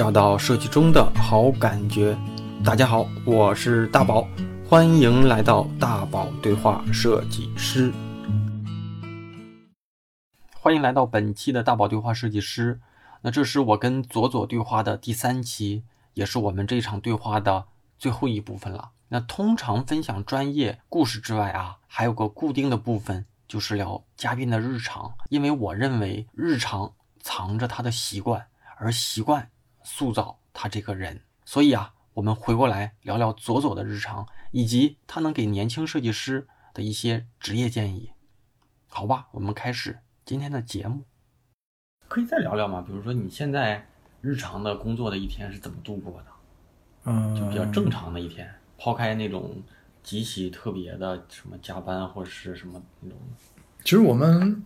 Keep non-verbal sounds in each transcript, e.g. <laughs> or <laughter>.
找到设计中的好感觉。大家好，我是大宝，欢迎来到大宝对话设计师。欢迎来到本期的大宝对话设计师。那这是我跟左左对话的第三期，也是我们这场对话的最后一部分了。那通常分享专业故事之外啊，还有个固定的部分，就是聊嘉宾的日常。因为我认为日常藏着他的习惯，而习惯塑造他这个人。所以啊，我们回过来聊聊左左的日常，以及他能给年轻设计师的一些职业建议。好吧，我们开始今天的节目。可以再聊聊吗？比如说你现在日常的工作的一天是怎么度过的？嗯，就比较正常的一天，抛开那种极其特别的什么加班或者是什么那种。其实我们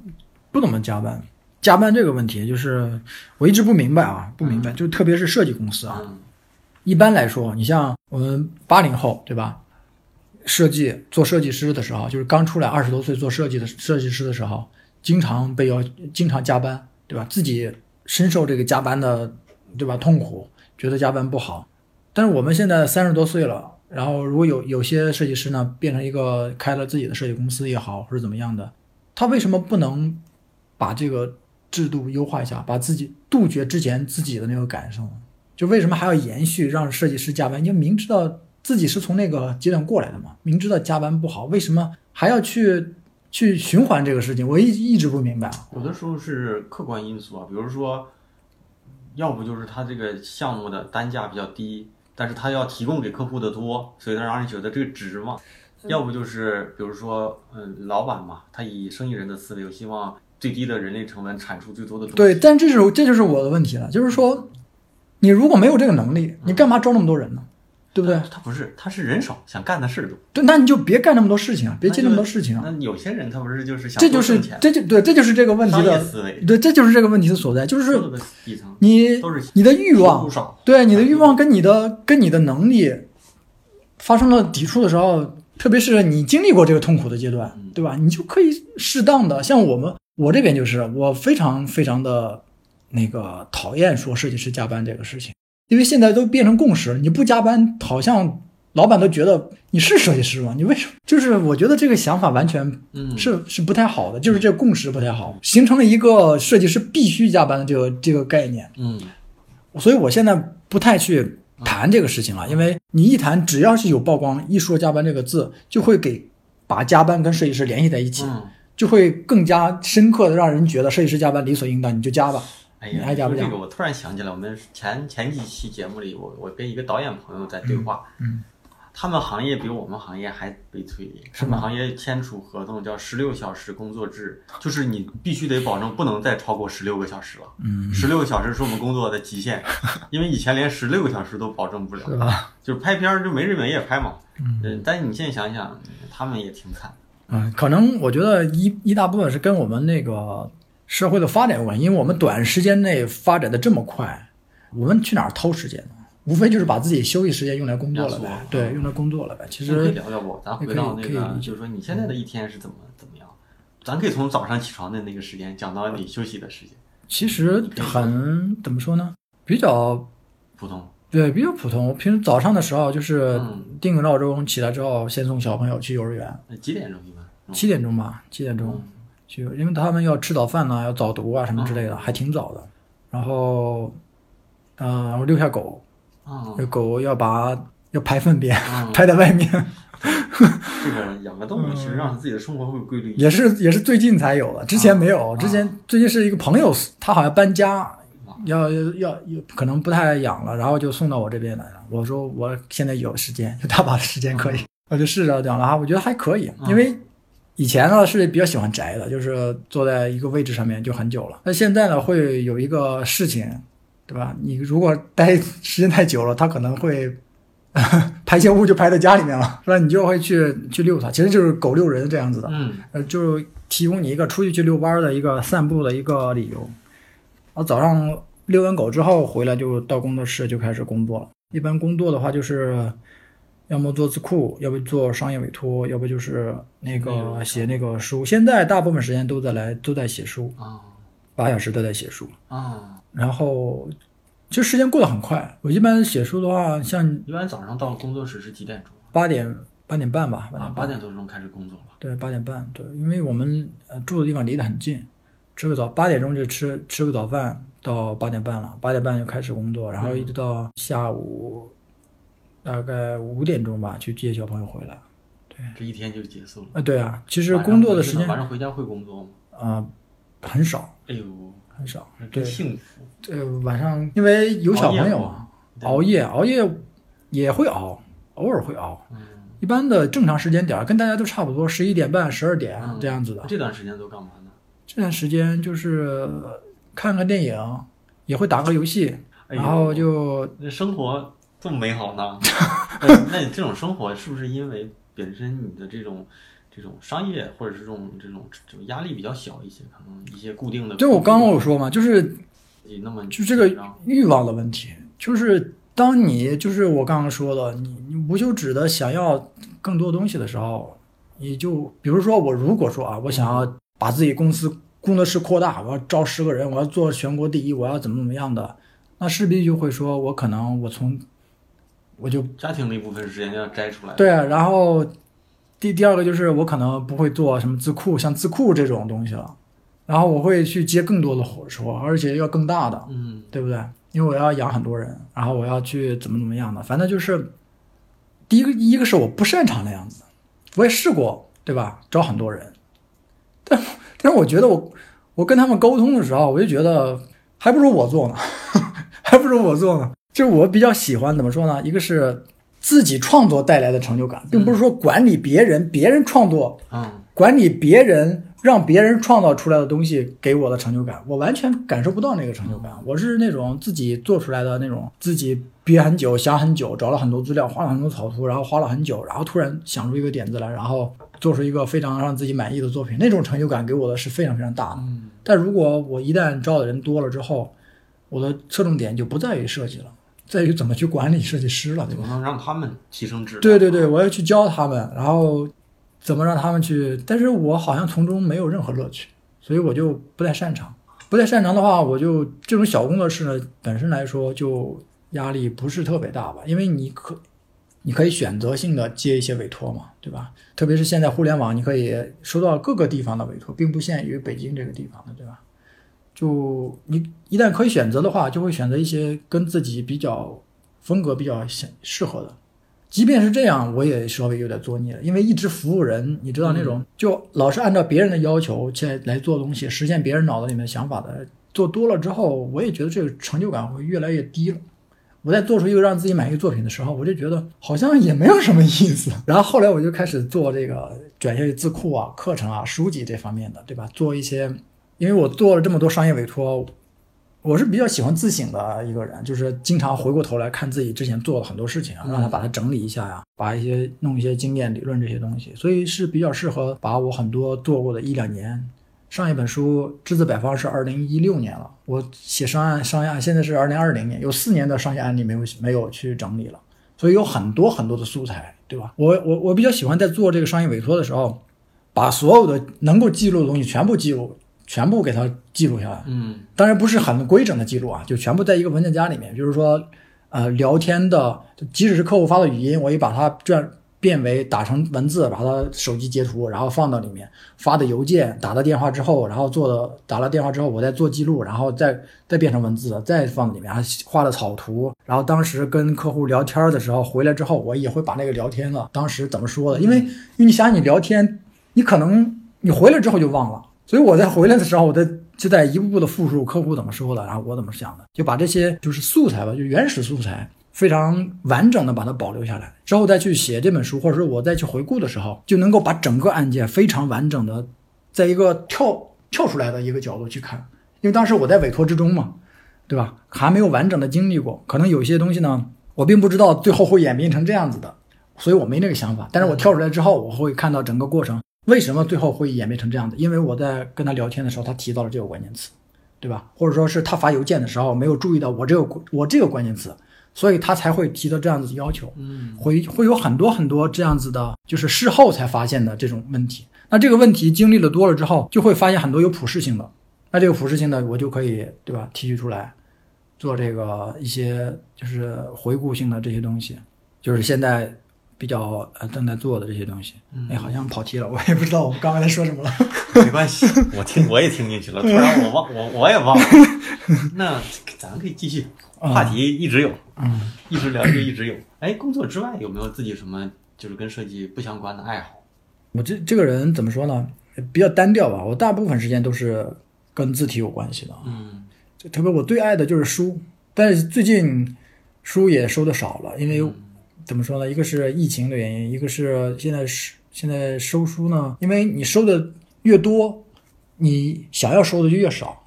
不怎么加班，加班这个问题就是我一直不明白啊，不明白，就特别是设计公司啊。嗯一般来说，你像我们八零后，对吧？设计做设计师的时候，就是刚出来二十多岁做设计的设计师的时候，经常被要经常加班，对吧？自己深受这个加班的，对吧？痛苦，觉得加班不好。但是我们现在三十多岁了，然后如果有有些设计师呢，变成一个开了自己的设计公司也好，或者怎么样的，他为什么不能把这个制度优化一下，把自己杜绝之前自己的那个感受？就为什么还要延续让设计师加班？因为明知道自己是从那个阶段过来的嘛，明知道加班不好，为什么还要去去循环这个事情？我一一直不明白啊。有的时候是客观因素啊，比如说，要不就是他这个项目的单价比较低，但是他要提供给客户的多，所以他让人觉得这个值嘛。要不就是比如说，嗯，老板嘛，他以生意人的思维，我希望最低的人力成本产出最多的东西。对，但这是这就是我的问题了，就是说，你如果没有这个能力，你干嘛招那么多人呢？对不对？他不是，他是人少，想干的事儿多。对，那你就别干那么多事情啊，别接那么多事情啊。那有些人他不是就是想这就是这就对，这就是这个问题的思维，对，这就是这个问题的所在，就是你是你的欲望对你的欲望跟你的跟你的能力发生了抵触的时候，特别是你经历过这个痛苦的阶段嗯，对吧？你就可以适当的，像我们我这边就是我非常非常的那个讨厌说设计师加班这个事情，因为现在都变成共识了，你不加班，好像老板都觉得你是设计师吗？你为什么？就是我觉得这个想法完全嗯，是是不太好的，就是这个共识不太好，形成了一个设计师必须加班的这个这个概念。嗯所以我现在不太去谈这个事情了，因为你一谈，只要是有曝光，一说加班这个字，就会给把加班跟设计师联系在一起，嗯。就会更加深刻的让人觉得设计师加班理所应当，你就加吧。哎呀，你爱加不加说这个我突然想起来，我们前前几期节目里，我我跟一个导演朋友在对话，嗯他们行业比我们行业还悲催，是吗他们行业签署合同叫十六小时工作制，就是你必须得保证不能再超过十六个小时了。嗯，十六个小时是我们工作的极限，<laughs> 因为以前连十六个小时都保证不了，是吧？就是拍片儿就没日没夜拍嘛。嗯嗯，但是你现在想想，他们也挺惨。嗯，可能我觉得一一大部分是跟我们那个社会的发展有关，因为我们短时间内发展的这么快，我们去哪儿偷时间呢？无非就是把自己休息时间用来工作了呗，对，用来工作了呗。其实可以聊聊不？咱回到那个，就是说你现在的一天是怎么怎么样？咱可以从早上起床的那个时间讲到你休息的时间，其实很怎么说呢？比较普通。对，比较普通。我平时早上的时候就是嗯定个闹钟，起来之后先送小朋友去幼儿园，那几点钟一般？七点钟吧，七点钟嗯去，因为他们要吃早饭呢，要早读啊什么之类的，还挺早的。然后，呃，然后遛下狗，啊，这狗要把要排粪便，<laughs> 嗯排在外面，<laughs> 这个养个动物其实让自己的生活会规律。也是也是最近才有的，之前没有。啊之前最近是一个朋友，他好像搬家，要要要可能不太养了，然后就送到我这边来了。我说我现在有时间，有大把的时间可以，<laughs> 我就试着养了哈，我觉得还可以，因为以前呢是比较喜欢宅的，就是坐在一个位置上面就很久了。那现在呢会有一个事情，对吧？你如果待时间太久了，它可能会 <laughs> 排泄物就排在家里面了，那？你就会去去遛它，其实就是狗遛人这样子的。嗯呃，就提供你一个出去去遛弯儿的一个散步的一个理由。我早上遛完狗之后回来就到工作室就开始工作了。一般工作的话就是，要么做字库，要不做商业委托，要不就是那个写那个书。现在大部分时间都在来都在写书，啊八小时都在写书。啊然后其实时间过得很快。我一般写书的话，像一般早上到工作室是几点钟？八点八点半吧，八啊，点半。八点多钟开始工作了。对，八点半。对，因为我们呃住的地方离得很近，吃个早八点钟就吃吃个早饭，到八点半了，八点半就开始工作，然后一直到下午大概五点钟吧去接小朋友回来。对这一天就结束了。啊，对啊，其实工作的时间晚上回家会工作吗？啊、很少哎呦，很少。真对，幸福。呃，晚上因为有小朋友啊，熬夜熬夜也会熬，偶尔会熬。嗯，一般的正常时间点儿跟大家都差不多，十一点半、十二点嗯这样子的。这段时间都干嘛呢？这段时间就是看看电影，也会打个游戏，哎然后就那生活这么美好呢？<laughs> 那那你这种生活是不是因为本身你的这种这种商业或者是这种这种这种压力比较小一些，可能一些固定的。就我刚刚我说嘛，就是你那么就这个欲望的问题，就是当你就是我刚刚说的，你你无休止的想要更多东西的时候，你就比如说我如果说啊，我想要把自己公司工作室扩大，我要招十个人，我要做全国第一，我要怎么怎么样的，那势必就会说我可能我从我就家庭的一部分时间要摘出来。对啊，然后第第二个就是我可能不会做什么字库，像字库这种东西了，然后我会去接更多的活活，而且要更大的，嗯，对不对？因为我要养很多人，然后我要去怎么怎么样的，反正就是第一个一个是我不擅长的样子，我也试过，对吧？招很多人，但但是我觉得我我跟他们沟通的时候，我就觉得还不如我做呢，<laughs> 还不如我做呢。就是我比较喜欢怎么说呢？一个是自己创作带来的成就感，并不是说管理别人，别人创作嗯，管理别人，让别人创造出来的东西给我的成就感，我完全感受不到那个成就感。我是那种自己做出来的那种，自己憋很久、想很久，找了很多资料，画了很多草图，然后花了很久，然后突然想出一个点子来，然后做出一个非常让自己满意的作品，那种成就感给我的是非常非常大的。嗯但如果我一旦招的人多了之后，我的侧重点就不在于设计了，在于怎么去管理设计师了，对吧？怎么能让他们提升质量？对对对，我要去教他们，然后怎么让他们去，但是我好像从中没有任何乐趣，所以我就不太擅长。不太擅长的话，我就这种小工作室呢，本身来说就压力不是特别大吧，因为你可你可以选择性的接一些委托嘛，对吧？特别是现在互联网，你可以收到各个地方的委托，并不限于北京这个地方的，对吧？就你一旦可以选择的话，就会选择一些跟自己比较风格比较相适合的。即便是这样，我也稍微有点作孽了，因为一直服务人，你知道那种、就老是按照别人的要求去来做东西，实现别人脑子里面想法的，做多了之后，我也觉得这个成就感会越来越低了。我在做出一个让自己满意的作品的时候，我就觉得好像也没有什么意思。<laughs> 然后后来我就开始做这个转向于字库啊、课程啊、书籍这方面的，对吧？做一些，因为我做了这么多商业委托，我是比较喜欢自省的一个人，就是经常回过头来看自己之前做了很多事情啊，让他把它整理一下呀，把一些弄一些经验理论这些东西，所以是比较适合把我很多做过的一两年。上一本书《栀子百方》是二零一六年了，我写商案商业案现在是二零二零年，有四年的商业案例没有没有去整理了，所以有很多很多的素材，对吧？我我我比较喜欢在做这个商业委托的时候，把所有的能够记录的东西全部记录，全部给它记录下来。嗯当然不是很规整的记录啊，就全部在一个文件夹里面。比如说，呃，聊天的，即使是客户发的语音，我也把它转变为打成文字，把它手机截图，然后放到里面。发的邮件，打了电话之后，然后做的打了电话之后，我再做记录，然后再再变成文字，再放里面，还画了草图。然后当时跟客户聊天的时候，回来之后，我也会把那个聊天了，当时怎么说的，因为因为你想你聊天，你可能你回来之后就忘了。所以我在回来的时候，我在就在一步步的复述客户怎么说的，然后我怎么想的，就把这些就是素材吧，就原始素材，非常完整的把它保留下来，之后再去写这本书，或者说我再去回顾的时候，就能够把整个案件非常完整的，在一个跳跳出来的一个角度去看，因为当时我在委托之中嘛，对吧？还没有完整的经历过，可能有些东西呢，我并不知道最后会演变成这样子的，所以我没那个想法。但是我跳出来之后，我会看到整个过程。为什么最后会演变成这样子？因为我在跟他聊天的时候，他提到了这个关键词，对吧？或者说是他发邮件的时候没有注意到我这个我这个关键词，所以他才会提到这样子的要求。嗯会会有很多很多这样子的，就是事后才发现的这种问题。那这个问题经历了多了之后，就会发现很多有普适性的。那这个普适性的，我就可以对吧提取出来，做这个一些就是回顾性的这些东西，就是现在比较呃正在做的这些东西。哎，好像跑题了，我也不知道我们刚才在说什么了。<laughs> 没关系，我听我也听进去了，突然我忘我我也忘了。<laughs> 那咱可以继续，话题一直有，嗯，一直聊就一直有。哎，工作之外有没有自己什么就是跟设计不相关的爱好？我这这个人怎么说呢？比较单调吧。我大部分时间都是跟字体有关系的。嗯就特别我最爱的就是书，但是最近书也收的少了，因为怎么说呢？一个是疫情的原因，一个是现在是现在收书呢，因为你收的越多，你想要收的就越少，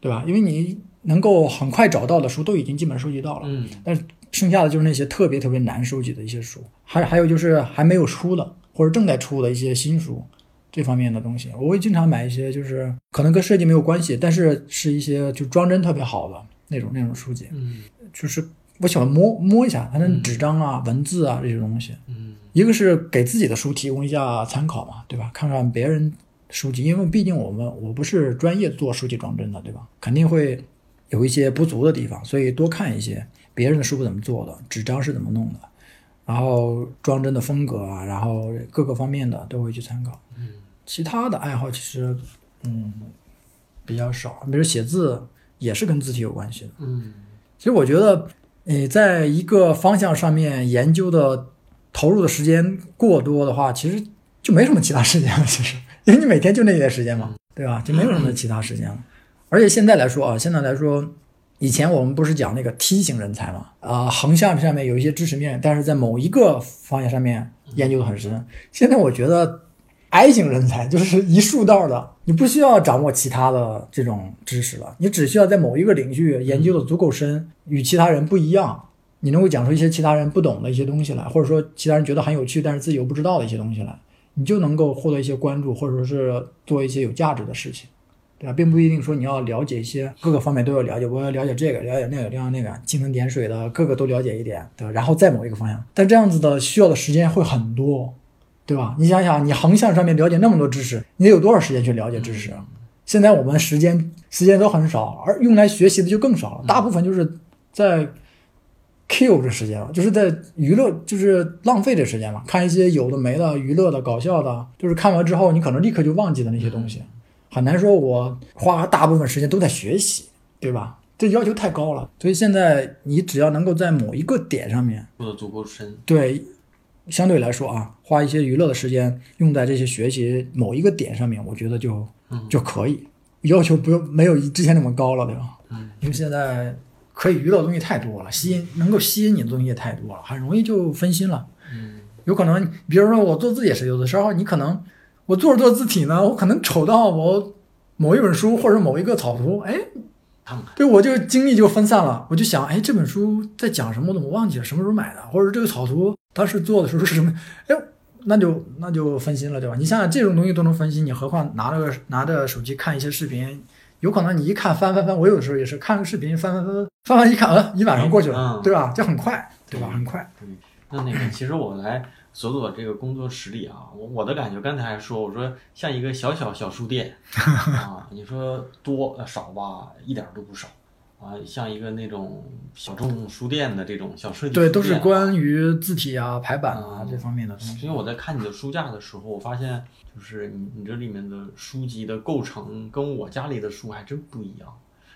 对吧？因为你能够很快找到的书都已经基本收集到了，嗯。但是剩下的就是那些特别特别难收集的一些书，还还有就是还没有出的或者正在出的一些新书，这方面的东西，我会经常买一些，就是可能跟设计没有关系，但是是一些就装帧特别好的那种那种书籍，嗯。就是我喜欢摸摸一下它的纸张啊、文字啊这些东西。嗯。一个是给自己的书提供一下参考嘛，对吧？看看别人书籍，因为毕竟我们我不是专业做书籍装帧的，对吧？肯定会有一些不足的地方，所以多看一些别人的书怎么做的，纸张是怎么弄的，然后装帧的风格啊，然后各个方面的都会去参考。嗯其他的爱好其实嗯比较少，比如写字也是跟字体有关系的。嗯其实我觉得，你在一个方向上面研究的投入的时间过多的话，其实就没什么其他时间了。其实，因为你每天就那一点时间嘛，对吧？就没有什么其他时间了。而且现在来说啊，现在来说，以前我们不是讲那个梯形人才嘛？啊、横向上面有一些知识面，但是在某一个方向上面研究的很深。现在我觉得 I 型人才就是一竖道的，你不需要掌握其他的这种知识了，你只需要在某一个领域研究的足够深，与其他人不一样，你能够讲出一些其他人不懂的一些东西来，或者说其他人觉得很有趣，但是自己又不知道的一些东西来，你就能够获得一些关注，或者说是做一些有价值的事情。对吧？并不一定说你要了解一些各个方面都要了解，我要了解这个，了解那个，了解那个，蜻蜓点水的各个都了解一点，对吧？然后再某一个方向，但这样子的需要的时间会很多，对吧？你想想，你横向上面了解那么多知识，你得有多少时间去了解知识啊？现在我们时间时间都很少，而用来学习的就更少了，大部分就是在 kill 这时间了，就是在娱乐，就是浪费这时间嘛，看一些有的没的、娱乐的、搞笑的，就是看完之后你可能立刻就忘记的那些东西，很难说我花大部分时间都在学习，对吧？这要求太高了，所以现在你只要能够在某一个点上面，做的足够深。对，相对来说啊，花一些娱乐的时间用在这些学习某一个点上面，我觉得就就可以，要求不用没有之前那么高了，对吧？嗯，因为现在可以娱乐的东西太多了，吸引能够吸引你的东西也太多了，很容易就分心了。嗯有可能，比如说我做自己也是，有的时候你可能我做着做字体呢，我可能瞅到我某一本书或者某一个草图，哎。对我就精力就分散了，我就想，哎，这本书在讲什么？我怎么忘记了？什么时候买的？或者这个草图当时做的时候是什么？<laughs> 哎，那就那就分心了，对吧？你想想这种东西都能分心，你何况拿着个拿着手机看一些视频，有可能你一看翻翻翻，我有的时候也是看个视频翻翻翻翻翻一看，呃，一晚上过去了，嗯对吧？就很快，对吧？很快。对，那那个，其实我来佐佐这个工作室里啊，我我的感觉，刚才还说，我说像一个小小小书店 <laughs> 啊，你说多呃少吧，一点儿都不少啊，像一个那种小众书店的这种小设计对，都是关于字体啊、排版啊嗯这方面的东西。因为我在看你的书架的时候，我发现就是你你这里面的书籍的构成跟我家里的书还真不一样。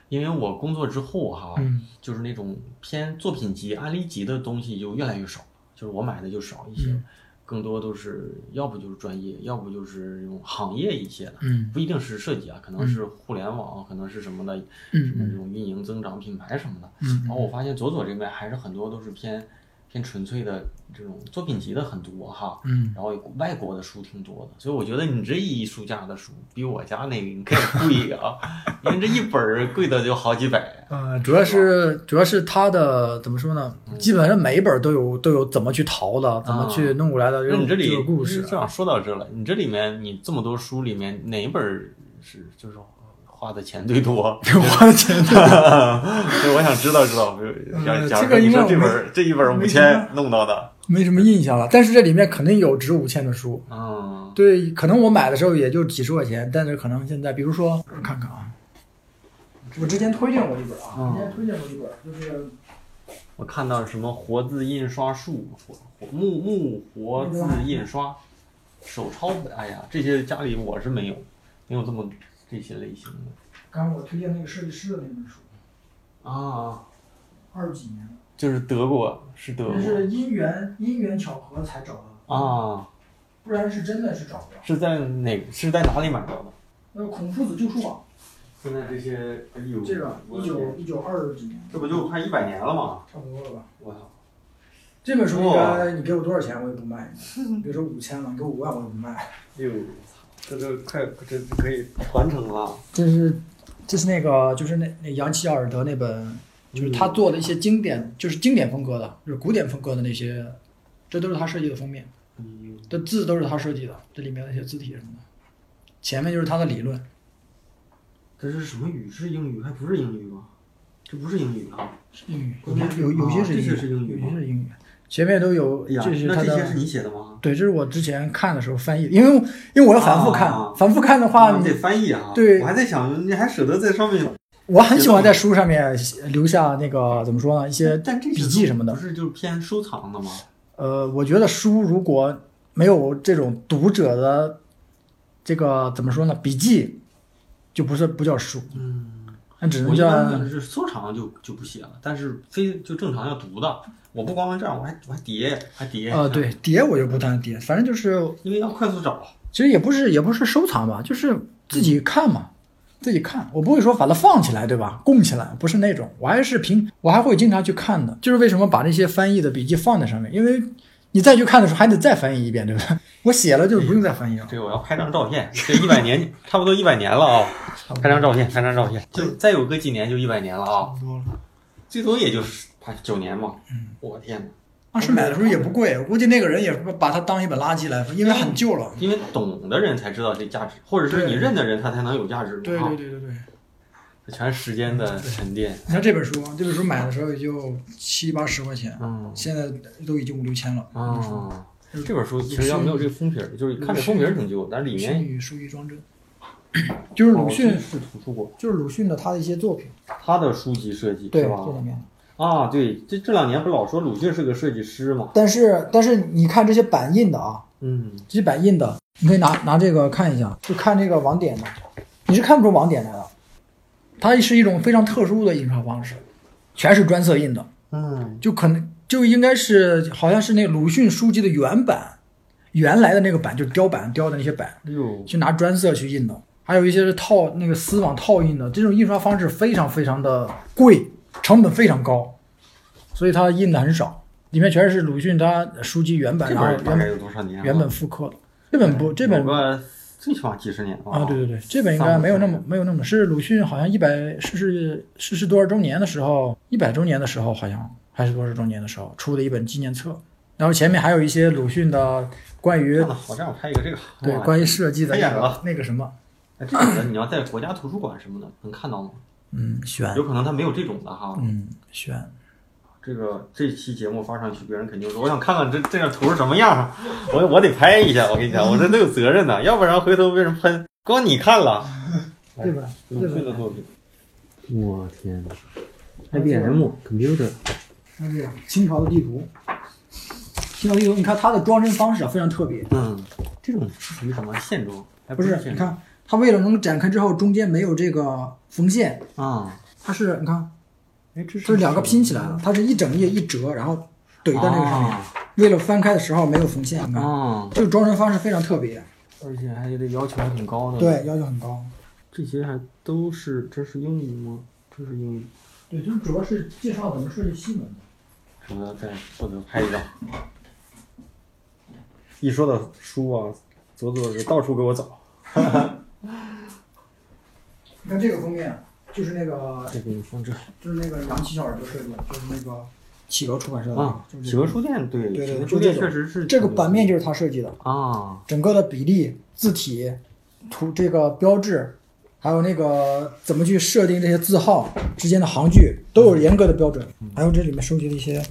因为我工作之后哈，嗯就是那种偏作品集、案例集的东西就越来越少，就是我买的就少一些，嗯。更多都是要不就是专业，要不就是这种行业一些的，嗯。不一定是设计啊，可能是互联网，可能是什么的，嗯什么这种运营、增长、品牌什么的。嗯。然后我发现左左这边还是很多都是偏偏纯粹的这种作品集的很多哈，嗯，然后外国的书挺多的，所以我觉得你这一书架的书比我家那个应该贵啊，<laughs> 因为这一本儿贵的就好几百。呃，主要是主要是它的怎么说呢？嗯基本上每一本都有都有怎么去淘的，怎么去弄过来的那你这里个故事这。样说到这了，你这里面你这么多书里面哪一本是就是花的钱最多？<laughs> 花的钱多 <laughs> 对，我想知道知道。比如假呃假如说你这个应该我说这本这一本五千弄到的，没什么印象了，但是这里面肯定有值五千的书。嗯，对，可能我买的时候也就几十块钱，但是可能现在，比如说我看看啊，我之前推荐过一本啊，嗯之前推荐过一本，就是我看到什么活字印刷术、活活木木活字印刷、手抄本，哎呀，这些家里我是没有，没有这么这些类型的刚刚我推荐那个设计师的那本书，啊，二十几年，就是德国，是德国那是因缘因缘巧合才找到的，啊，不然是真的是找不到。是在哪是在哪里买到的？呃，孔夫子旧书网，现在这些，哎呦，这个一九一九二几年，这不就快一百年了吗？差不多了吧？我操！这本书应该你给我多少钱我也不卖，比如说五千了，你给我五万我也不卖。哎！<laughs> 这都快这可以传承了。这是这是那个就是那那扬奇奥尔德那本，就是他做的一些经典，就是经典风格的，就是古典风格的那些，这都是他设计的封面，这字都是他设计的，这里面的一些字体什么的，前面就是他的理论，这是什么语？是英语？还不是英语吗？这不是英语啊！是英语，有有些是英语，有些是英语，前面都有，哎呀，这是他的那这些是。你写的吗？对，这是我之前看的时候翻译，因为因为我要反复看，啊反复看的话，你得翻译啊。对我还在想，你还舍得在上面我很喜欢在书上面留下那个怎么说呢，一些笔记什么的不。是就是偏收藏的吗？呃，我觉得书如果没有这种读者的这个怎么说呢，笔记，就不是不叫书，嗯，那只能叫是收藏就就不写了，但是非就正常要读的，我不光这样，我还我还叠还叠。呃，对，叠我就不单叠，反正就是因为要快速找。其实也不是也不是收藏吧，就是自己看嘛，自己看，我不会说把它放起来，对吧？供起来，不是那种，我还是平，我还会经常去看的。就是为什么把这些翻译的笔记放在上面，因为你再去看的时候还得再翻译一遍，对不对？我写了就不用再翻译了。这个我要拍张照片，这一百年 <laughs> 差不多一百年了啊、拍张照片，拍张照片，就再有个几年就一百年了啊、差不多了。最多也就是拍九年嘛。嗯，我天哪！当时买的时候也不贵，我估计那个人也把它当一本垃圾来，因为很旧了。因为懂的人才知道这价值，或者是你认的人，他才能有价值。对啊对对对对，这全是时间的沉淀。你看这本书，这本书买的时候也就七八十块钱，嗯现在都已经五六千了。这本书啊，这本书其实要没有这个封皮儿，就是看这封皮儿挺旧，但是里面与书玉装帧，就是鲁迅，哦是图书馆，就是鲁迅的他的一些作品，他的书籍设计对吧？这里面。啊，对，这这两年不老说鲁迅是个设计师吗？但是但是你看这些版印的啊，嗯，这些版印的，你可以拿拿这个看一下，就看这个网点的，你是看不出网点来的，它是一种非常特殊的印刷方式，全是专色印的。嗯，就可能就应该是好像是那鲁迅书籍的原版，原来的那个版就是雕版雕的那些版，哎呦，去拿专色去印的，还有一些是套那个丝网套印的，这种印刷方式非常非常的贵，成本非常高，所以它印的很少，里面全是鲁迅他书籍原版，然后原？原本复刻的。这本不，这本最起码几十年了啊，对对对，这本应该没有那么没有那么是鲁迅好像一百逝世逝世多少周年的时候，一百周年的时候好像还是多少周年的时候出的一本纪念册，然后前面还有一些鲁迅的关于好，这样我拍一个这个。对关于设计的那个什么，哎这个你要在国家图书馆什么的能看到吗？嗯，选有可能他没有这种的哈。嗯选，这个这期节目发上去，别人肯定说，我想看看这这张图是什么样儿，<laughs> 我我得拍一下。我跟你讲，<laughs> 我这都有责任的，要不然回头被人喷，光你看了。<laughs> 对吧鲁这本迅的作品。我天，IBM computer，清朝的地图，清朝地图，你看它的装帧方式啊非常特别，嗯，这种是属于什么线装？还不是你看它为了能展开之后中间没有这个缝线，啊？它是你看哎，这这是两个拼起来了，它是一整页一折，然后怼在那个上面。啊为了翻开的时候没有缝线，你看，啊，这个装帧方式非常特别，而且还得要求还挺高的。，对，要求很高。这些还都是这是英语吗？这是英语。对，就是主要是介绍怎么设计新闻的。什么再负责拍一张。一说到书啊，左左就到处给我找。<laughs> 你看这个封面，就是那个，这给你放这就是那个杨奇小耳朵设计的，就是那个企鹅出版社的，啊，就是企鹅书店对，对对就这种确实是这个版面就是他设计的，啊，整个的比例、字体、图这个标志，还有那个怎么去设定这些字号之间的行距，都有严格的标准。还有这里面收集的一些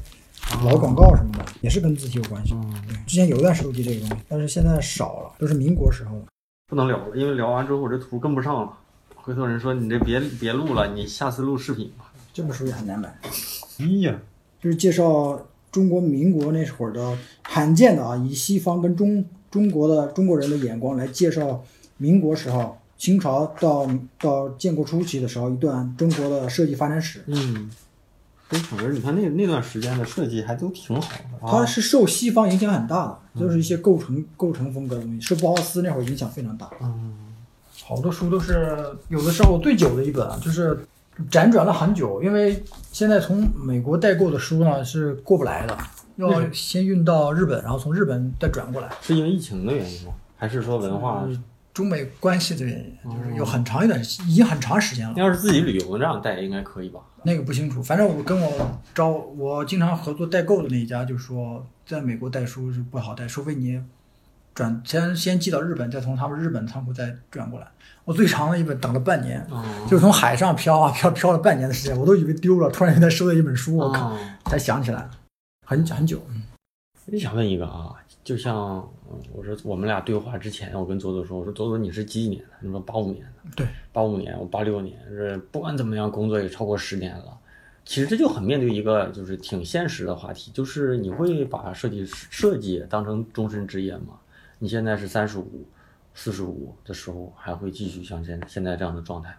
老广告什么的，也是跟字体有关系。对，之前有一段收集这个东西，但是现在少了，都是民国时候的。不能聊了，因为聊完之后我这图跟不上了，回头人说你这别别录了，你下次录视频吧。这本书也很难买，哎呀，就是介绍中国民国那会儿的罕见的啊，以西方跟中中国的中国人的眼光来介绍民国时候清朝到到建国初期的时候一段中国的设计发展史。嗯，非常而你看那那段时间的设计还都挺好的它啊。是受西方影响很大的，就是一些构成构成风格的东西，受包豪斯那会儿影响非常大。嗯，好多书都是有的时候最久的一本啊，就是辗转了很久，因为现在从美国代购的书呢是过不来的，要先运到日本，然后从日本再转过来。是因为疫情的原因吗？还是说文化？就是中美关系的原因，就是有很长一段，已经很长时间了。要是自己旅游这样带应该可以吧？那个不清楚，反正我跟我招我经常合作代购的那一家就说，在美国带书是不好带，除非你转先先寄到日本，再从他们日本仓库再转过来。我最长的一本等了半年，哦就是从海上漂啊漂漂了半年的时间，我都以为丢了，突然有一天收到一本书，我靠，哦才想起来了，很很久。我想问一个啊，就像嗯我说我们俩对话之前，我跟左左说，我说左左你是几几年的？你说八五年的。对，八五年，我八六年，是不管怎么样，工作也超过十年了。其实这就很面对一个就是挺现实的话题，就是你会把设计师设计当成终身职业吗？你现在是三十五、四十五的时候，还会继续像现现在这样的状态吗？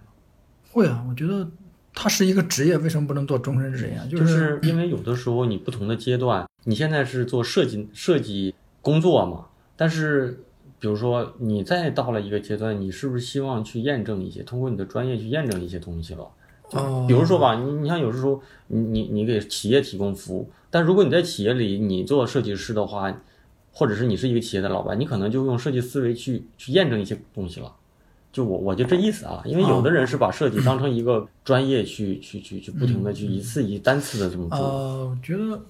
会啊，我觉得它是一个职业，为什么不能做终身职业就是因为有的时候你不同的阶段，你现在是做设计设计工作嘛，但是比如说你再到了一个阶段，你是不是希望去验证一些，通过你的专业去验证一些东西了？哦，比如说吧，你你像有时候你你你给企业提供服务，但如果你在企业里你做设计师的话，或者是你是一个企业的老板，你可能就用设计思维去去验证一些东西了。就我我就这意思啊，因为有的人是把设计当成一个专业去去去去不停的去一次一单次的这么做。呃，我觉得，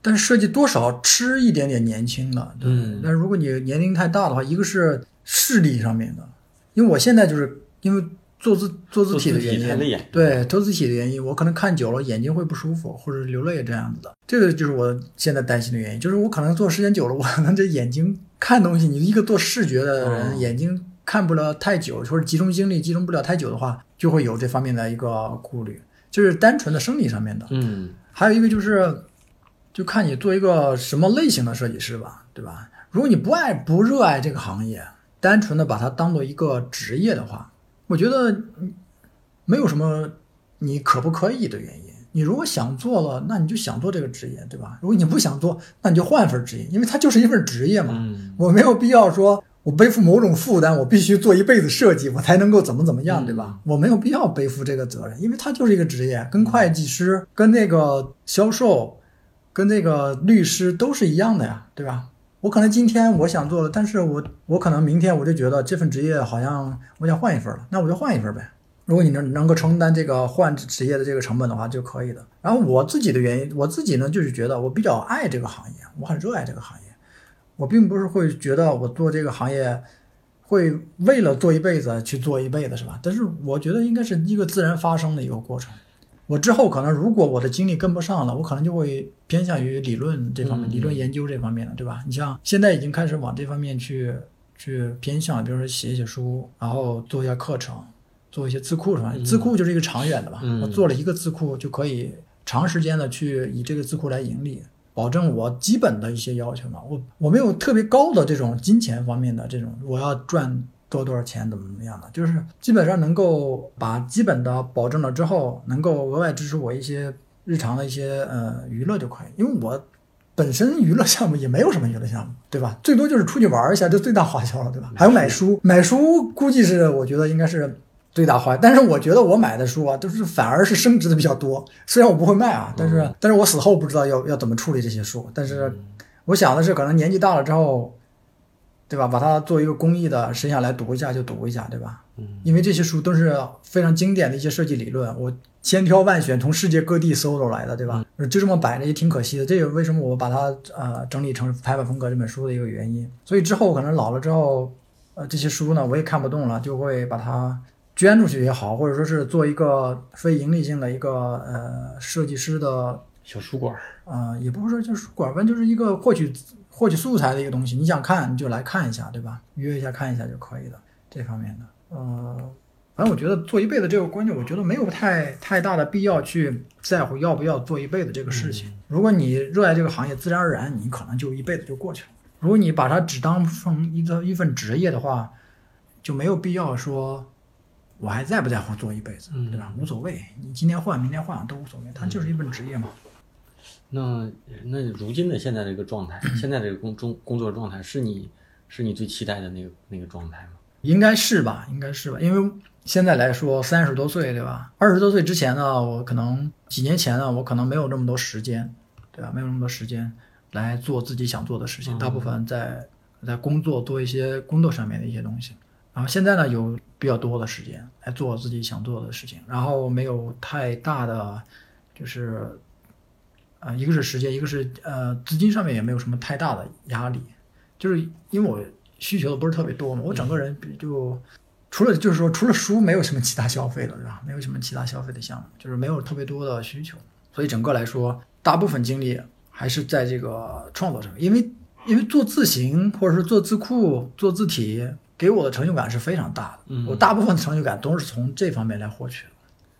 但是设计多少吃一点点年轻的，对。嗯但是如果你年龄太大的话，一个是视力上面的，因为我现在就是因为做字做字体的原因。对做字体的原因，我可能看久了眼睛会不舒服，或者流泪这样子的。这个就是我现在担心的原因，就是我可能做时间久了，我可能这眼睛看东西，你一个做视觉的人，嗯眼睛看不了太久，或者集中精力集中不了太久的话，就会有这方面的一个顾虑，就是单纯的生理上面的。嗯还有一个就是，就看你做一个什么类型的设计师吧，对吧？如果你不爱不热爱这个行业，单纯的把它当做一个职业的话，我觉得嗯没有什么你可不可以的原因。你如果想做了，那你就想做这个职业，对吧？如果你不想做，那你就换份职业，因为它就是一份职业嘛。嗯我没有必要说我背负某种负担，我必须做一辈子设计，我才能够怎么怎么样，对吧？我没有必要背负这个责任，因为它就是一个职业，跟会计师、跟那个销售、跟那个律师都是一样的呀，对吧？我可能今天我想做了，但是我我可能明天我就觉得这份职业好像我想换一份了，那我就换一份呗。如果你能能够承担这个换职业的这个成本的话，就可以的。然后我自己的原因，我自己呢就是觉得我比较爱这个行业，我很热爱这个行业。我并不是会觉得我做这个行业会为了做一辈子去做一辈子，是吧？但是我觉得应该是一个自然发生的一个过程。我之后可能如果我的精力跟不上了，我可能就会偏向于理论这方面、嗯理论研究这方面的，对吧？你像现在已经开始往这方面去去偏向，比如说写写书，然后做一下课程，做一些字库什么。嗯字库就是一个长远的吧，嗯我做了一个字库就可以长时间的去以这个字库来盈利。保证我基本的一些要求嘛，我我没有特别高的这种金钱方面的这种，我要赚多多少钱怎么怎么样的，就是基本上能够把基本的保证了之后，能够额外支持我一些日常的一些呃娱乐就可以，因为我本身娱乐项目也没有什么娱乐项目，对吧？最多就是出去玩一下，这最大花销了，对吧？还有买书，买书估计是我觉得应该是最大花，但是我觉得我买的书啊，都是反而是升值的比较多。虽然我不会卖啊，但是、但是我死后不知道要要怎么处理这些书。但是我想的是，可能年纪大了之后，对吧？把它做一个公益的，谁想来读一下就读一下，对吧？嗯因为这些书都是非常经典的一些设计理论，我千挑万选从世界各地搜罗来的，对吧？就这么摆着也挺可惜的。这也为什么我把它呃整理成《排版风格》这本书的一个原因。所以之后可能老了之后，呃，这些书呢我也看不动了，就会把它捐出去也好，或者说是做一个非盈利性的一个呃设计师的小书馆儿，呃，也不是说就是馆文，就是一个获取获取素材的一个东西。你想看你就来看一下，对吧？约一下看一下就可以了，这方面的。呃，反正我觉得做一辈子这个观念，我觉得没有太太大的必要去在乎要不要做一辈子这个事情。如果你热爱这个行业，自然而然你可能就一辈子就过去了。如果你把它只当成一个一份职业的话，就没有必要说我还在不在乎做一辈子，嗯对吧？无所谓，你今天换明天换都无所谓，它就是一份职业嘛。那那如今的现在这个状态，现在这个工中工作状态，是你是你最期待的那个那个状态吗？应该是吧，应该是吧，因为现在来说三十多岁，对吧？二十多岁之前呢，我可能几年前呢，我可能没有那么多时间，对吧？没有那么多时间来做自己想做的事情，大部分在在工作做一些工作上面的一些东西。然后现在呢，有比较多的时间来做自己想做的事情，然后没有太大的就是呃，一个是时间，一个是呃资金上面也没有什么太大的压力，就是因为我需求的不是特别多嘛，我整个人比就除了就是说除了书没有什么其他消费了，是吧？没有什么其他消费的项目，就是没有特别多的需求，所以整个来说，大部分精力还是在这个创作上面，因为因为做字形或者是做字库、做字体，给我的成就感是非常大的，嗯我大部分的成就感都是从这方面来获取的，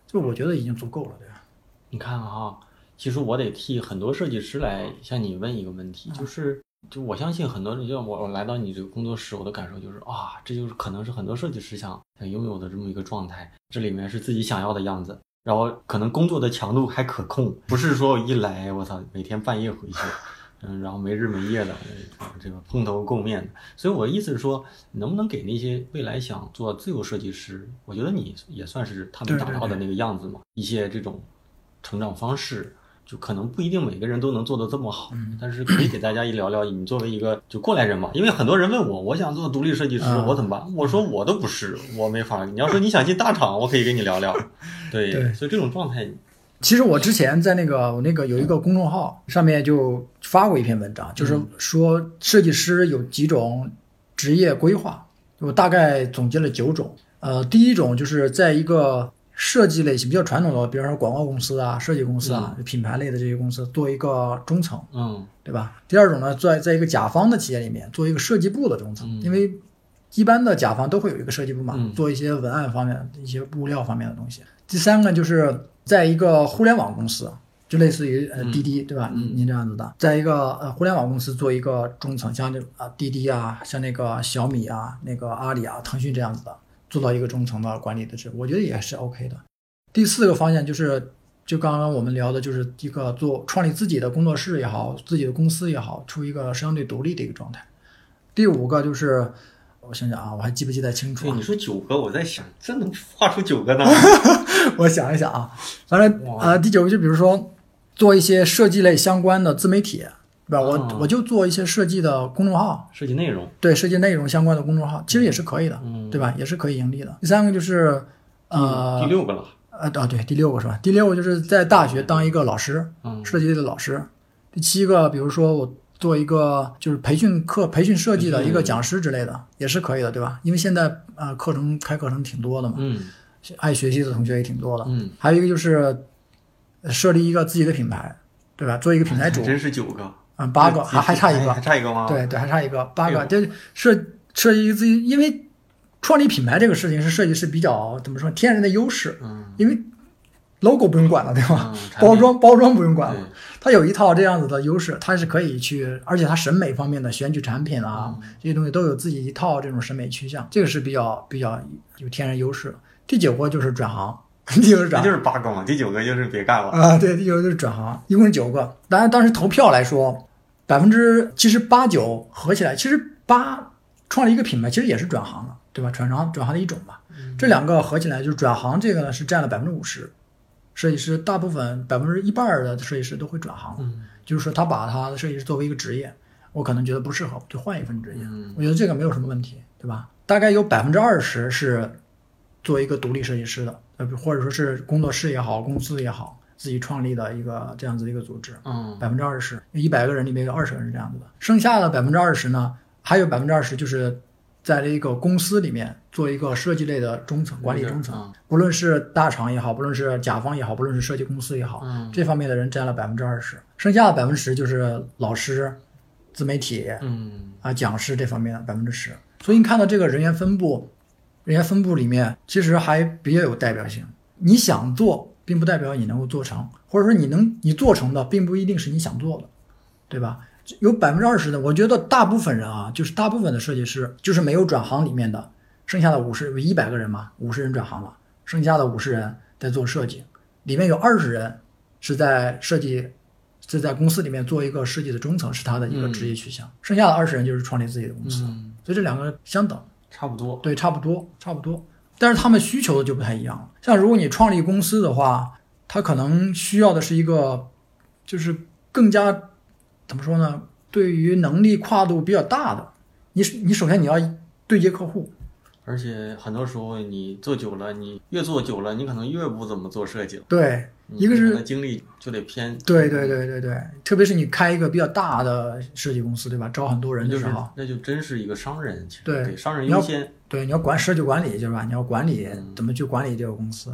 就我觉得已经足够了，对吧？你看啊，其实我得替很多设计师来向你问一个问题，就是就我相信很多人，就像我我来到你这个工作室，我的感受就是啊，这就是可能是很多设计师想想拥有的这么一个状态，这里面是自己想要的样子，然后可能工作的强度还可控，不是说我一来我操每天半夜回去。嗯，然后没日没夜的，呃这个蓬头垢面的，所以我的意思是说，能不能给那些未来想做自由设计师，我觉得你也算是他们达到的那个样子嘛，一些这种成长方式，就可能不一定每个人都能做得这么好，嗯但是可以给大家一聊聊，你作为一个就过来人嘛，因为很多人问我，我想做独立设计师，啊我怎么办？我说我都不是，我没法。你要说你想进大厂，我可以跟你聊聊，<laughs> 对，对所以这种状态，其实我之前在那个我那个有一个公众号上面就发过一篇文章，就是说设计师有几种职业规划，我大概总结了九种。呃，第一种就是在一个设计类型比较传统的，比如说广告公司啊、设计公司啊、品牌类的这些公司做一个中层，嗯对吧？第二种呢，在在一个甲方的企业里面做一个设计部的中层，因为一般的甲方都会有一个设计部嘛，嗯做一些文案方面的一些物料方面的东西。第三个就是在一个互联网公司，就类似于呃滴滴，对吧？您您这样子的，在一个呃互联网公司做一个中层，像这啊滴滴啊，像那个小米啊、那个阿里啊、腾讯这样子的，做到一个中层的管理的职，我觉得也是 OK 的。第四个方向就是，就刚刚我们聊的，就是一个做创立自己的工作室也好，自己的公司也好，处于一个相对独立的一个状态。第五个就是，我想想啊，我还记不记得清楚，啊你？说九个，我在想，这能画出九个呢？<laughs> 我想一想啊，反正啊呃，第九个就比如说做一些设计类相关的自媒体，对吧？我、哦我就做一些设计的公众号，设计内容，对设计内容相关的公众号，其实也是可以的，嗯对吧？也是可以盈利的。第三个就是呃第六个了，呃啊对，第六个是吧？第六个就是在大学当一个老师，嗯设计类的老师。第七个，比如说我做一个就是培训课、培训设计的一个讲师之类的，也是可以的，对吧？因为现在呃课程开课程挺多的嘛，嗯爱学习的同学也挺多的。嗯，还有一个就是呃设立一个自己的品牌，对吧？做一个品牌主，真是九个，嗯，八个，还还差一个还，差一个吗？对对，还差一个，八个，哎就是设设计自己，因为创立品牌这个事情是设计师比较怎么说天然的优势，嗯，因为 logo 不用管了，对吧？嗯包装包装不用管了，它有一套这样子的优势，它是可以去，而且它审美方面的选取产品啊，嗯这些东西都有自己一套这种审美趋向，这个是比较比较有天然优势。第九个就是转行，第九个是转行这就是八个嘛，第九个就是别干了。啊，对，第九个就是转行，一共是九个。当然，当时投票来说，百分之其实八九合起来，其实八创立一个品牌，其实也是转行了，对吧？转行转行的一种吧。这两个合起来，就是转行这个呢是占了百分之五十，设计师大部分百分之一半儿的设计师都会转行，嗯就是说他把他的设计师作为一个职业，我可能觉得不适合，就换一份职业。嗯我觉得这个没有什么问题，对吧？大概有百分之二十是作为一个独立设计师的，呃，或者说是工作室也好，公司也好，自己创立的一个这样子的一个组织，嗯百分之二十，一百个人里面有二十个人是这样子的，剩下的百分之二十呢，还有百分之二十就是在这一个公司里面做一个设计类的中层管理中层，嗯不论是大厂也好，不论是甲方也好，不论是设计公司也好，嗯这方面的人占了百分之二十，剩下的百分之十就是老师、自媒体，嗯啊，讲师这方面的百分之十。所以你看到这个人员分布，人员分布里面其实还比较有代表性。你想做，并不代表你能够做成，或者说你能你做成的，并不一定是你想做的，对吧？有百分之二十的，我觉得大部分人啊，就是大部分的设计师，就是没有转行里面的，剩下的五十一百个人嘛，五十人转行了，剩下的五十人在做设计，里面有二十人是在设计，是在公司里面做一个设计的中层，是他的一个职业取向，剩下的二十人就是创立自己的公司，嗯，所以这两个相等。差不多。对，差不多，差不多。但是他们需求的就不太一样。像如果你创立公司的话，他可能需要的是一个，就是更加怎么说呢？对于能力跨度比较大的，你你首先你要对接客户，而且很多时候你做久了，你越做久了，你可能越不怎么做设计了。对，一个是精力就得偏。对对对对对，特别是你开一个比较大的设计公司，对吧？招很多人就是的时候，那就真是一个商人，其实对对商人优先。对，你要管设计管理，对吧？你要管理嗯怎么去管理这个公司，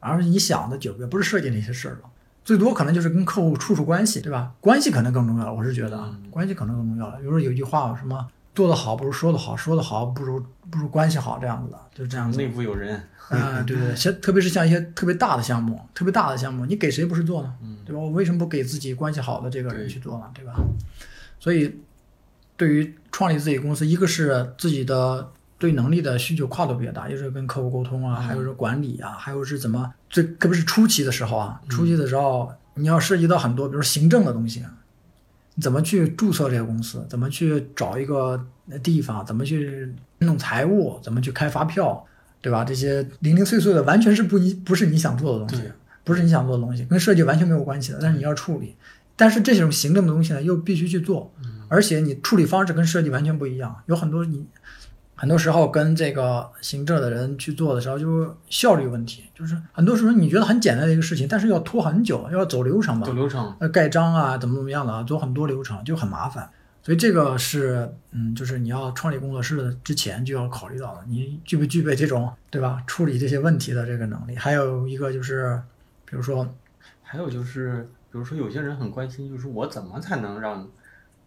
而你想的久，也不是设计那些事儿了，最多可能就是跟客户处处关系，对吧？关系可能更重要了，我是觉得啊，嗯关系可能更重要了。比如说有一句话，什么做得好不如说得好，说得好不如不如关系好，这样子的，就是这样子。内部有人，<laughs> 啊、对对对，像特别是像一些特别大的项目，特别大的项目，你给谁不是做呢？嗯对吧？我为什么不给自己关系好的这个人去做呢？对吧？所以，对于创立自己公司，一个是自己的对能力的需求跨度比较大，一个是跟客户沟通啊，嗯还有是管理啊，还有是怎么最特别是初期的时候啊，嗯初期的时候你要涉及到很多，比如行政的东西，你怎么去注册这个公司，怎么去找一个地方，怎么去弄财务，怎么去开发票，对吧？这些零零碎碎的，完全是不你不是你想做的东西，不是你想做的东西，跟设计完全没有关系的，但是你要处理。但是这种行政的东西呢，又必须去做，而且你处理方式跟设计完全不一样。有很多你很多时候跟这个行政的人去做的时候，就是效率问题，就是很多时候你觉得很简单的一个事情，但是要拖很久，要走流程嘛走，流程。呃，盖章啊，怎么怎么样的啊，走很多流程就很麻烦。所以这个是，嗯，就是你要创立工作室的之前就要考虑到的，你具不具备这种，对吧？处理这些问题的这个能力。还有一个就是，比如说，还有就是，比如说有些人很关心，就是我怎么才能让，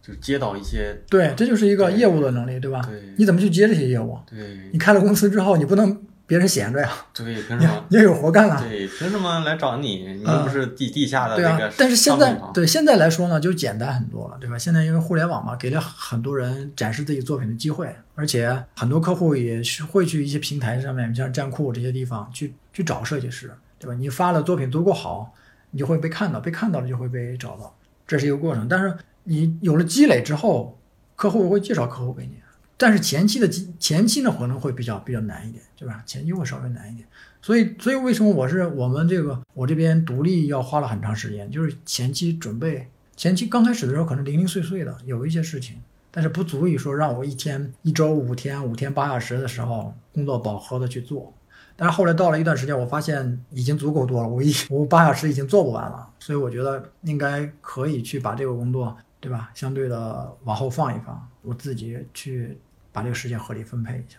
就是接到一些对，这就是一个业务的能力，对吧？对你怎么去接这些业务？对你开了公司之后，你不能别人闲着呀，对，凭你什么？你也有活干了。对，凭什么来找你？你嗯又不是地地下的对啊，但是现在对现在来说呢，就简单很多了，对吧？现在因为互联网嘛，给了很多人展示自己作品的机会，而且很多客户也是会去一些平台上面，像站酷这些地方去去找设计师，对吧？你发了作品足够好，你就会被看到，被看到了就会被找到，这是一个过程。但是你有了积累之后，客户会介绍客户给你，但是前期的积前期呢可能会比较比较难一点，对吧？前期会稍微难一点。所以，所以为什么我是我们这个我这边独立要花了很长时间，就是前期准备，前期刚开始的时候可能零零碎碎的有一些事情，但是不足以说让我一天一周五天五天八小时的时候工作饱和的去做。但是后来到了一段时间，我发现已经足够多了，我一我八小时已经做不完了，所以我觉得应该可以去把这个工作，对吧？相对的往后放一放，我自己去把这个时间合理分配一下。